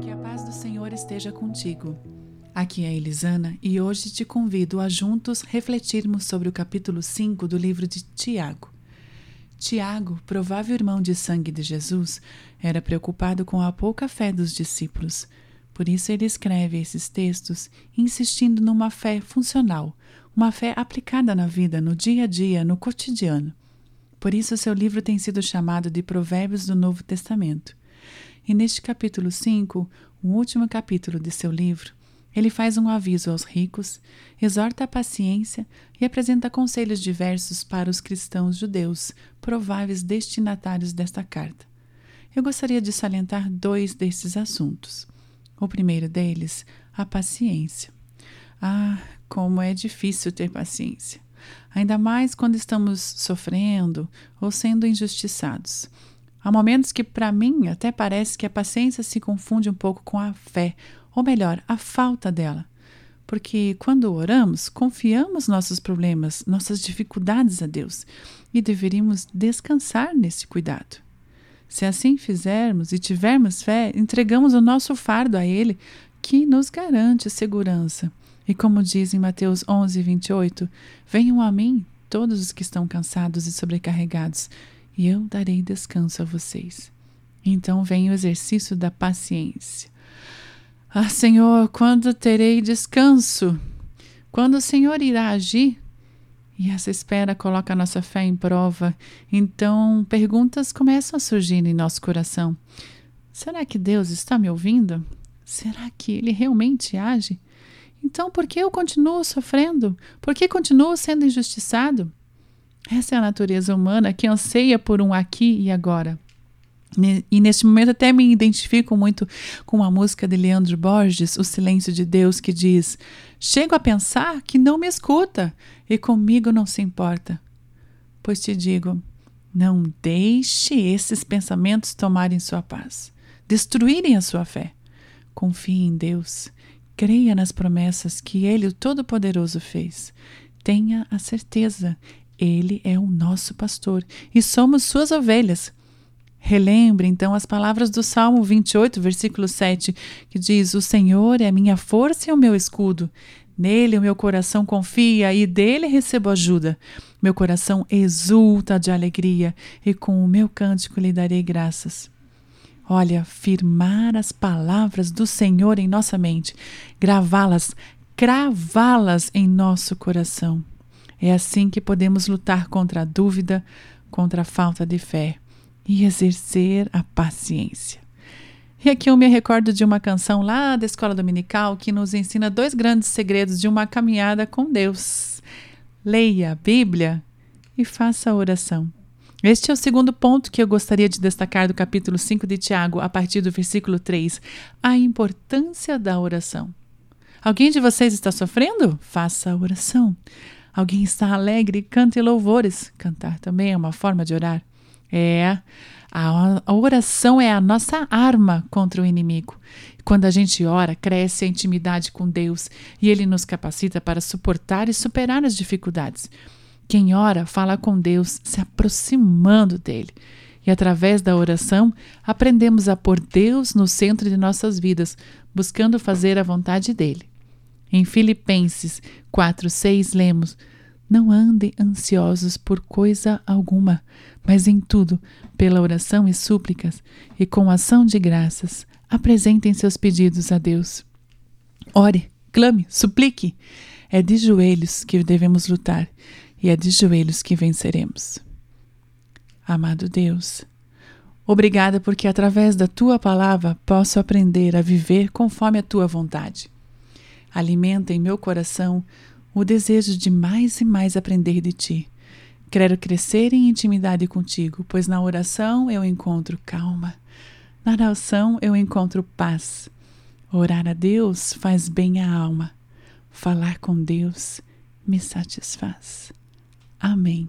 Que a paz do Senhor esteja contigo. Aqui é Elisana e hoje te convido a juntos refletirmos sobre o capítulo 5 do livro de Tiago. Tiago, provável irmão de sangue de Jesus, era preocupado com a pouca fé dos discípulos. Por isso ele escreve esses textos insistindo numa fé funcional, uma fé aplicada na vida, no dia a dia, no cotidiano. Por isso seu livro tem sido chamado de Provérbios do Novo Testamento. E neste capítulo 5, o último capítulo de seu livro, ele faz um aviso aos ricos, exorta a paciência e apresenta conselhos diversos para os cristãos judeus, prováveis destinatários desta carta. Eu gostaria de salientar dois desses assuntos. O primeiro deles, a paciência. Ah, como é difícil ter paciência! Ainda mais quando estamos sofrendo ou sendo injustiçados. Há momentos que, para mim, até parece que a paciência se confunde um pouco com a fé, ou melhor, a falta dela. Porque quando oramos, confiamos nossos problemas, nossas dificuldades a Deus e deveríamos descansar nesse cuidado. Se assim fizermos e tivermos fé, entregamos o nosso fardo a Ele, que nos garante segurança. E como diz em Mateus 11, 28, Venham a mim todos os que estão cansados e sobrecarregados, e eu darei descanso a vocês. Então vem o exercício da paciência. Ah, Senhor, quando terei descanso? Quando o Senhor irá agir? E essa espera coloca a nossa fé em prova. Então, perguntas começam a surgir em nosso coração. Será que Deus está me ouvindo? Será que Ele realmente age? Então, por que eu continuo sofrendo? Por que continuo sendo injustiçado? Essa é a natureza humana que anseia por um aqui e agora. E neste momento até me identifico muito com a música de Leandro Borges, O Silêncio de Deus, que diz: Chego a pensar que não me escuta e comigo não se importa. Pois te digo, não deixe esses pensamentos tomarem sua paz, destruírem a sua fé. Confie em Deus, creia nas promessas que Ele, o Todo-Poderoso, fez. Tenha a certeza, ele é o nosso pastor e somos suas ovelhas. Relembre então as palavras do Salmo 28, versículo 7, que diz: O Senhor é a minha força e o meu escudo. Nele o meu coração confia e dele recebo ajuda. Meu coração exulta de alegria e com o meu cântico lhe darei graças. Olha, firmar as palavras do Senhor em nossa mente, gravá-las, cravá-las em nosso coração. É assim que podemos lutar contra a dúvida, contra a falta de fé e exercer a paciência. E aqui eu me recordo de uma canção lá da escola dominical que nos ensina dois grandes segredos de uma caminhada com Deus. Leia a Bíblia e faça a oração. Este é o segundo ponto que eu gostaria de destacar do capítulo 5 de Tiago, a partir do versículo 3, a importância da oração. Alguém de vocês está sofrendo? Faça a oração. Alguém está alegre, cante louvores. Cantar também é uma forma de orar. É, a oração é a nossa arma contra o inimigo. Quando a gente ora, cresce a intimidade com Deus e Ele nos capacita para suportar e superar as dificuldades. Quem ora fala com Deus, se aproximando dele. E através da oração, aprendemos a pôr Deus no centro de nossas vidas, buscando fazer a vontade dele. Em Filipenses 4:6 lemos: Não andem ansiosos por coisa alguma, mas em tudo, pela oração e súplicas e com ação de graças, apresentem seus pedidos a Deus. Ore, clame, suplique. É de joelhos que devemos lutar e é de joelhos que venceremos. Amado Deus, obrigada porque através da tua palavra posso aprender a viver conforme a tua vontade. Alimenta em meu coração o desejo de mais e mais aprender de ti. Quero crescer em intimidade contigo, pois na oração eu encontro calma. Na oração eu encontro paz. Orar a Deus faz bem à alma. Falar com Deus me satisfaz. Amém.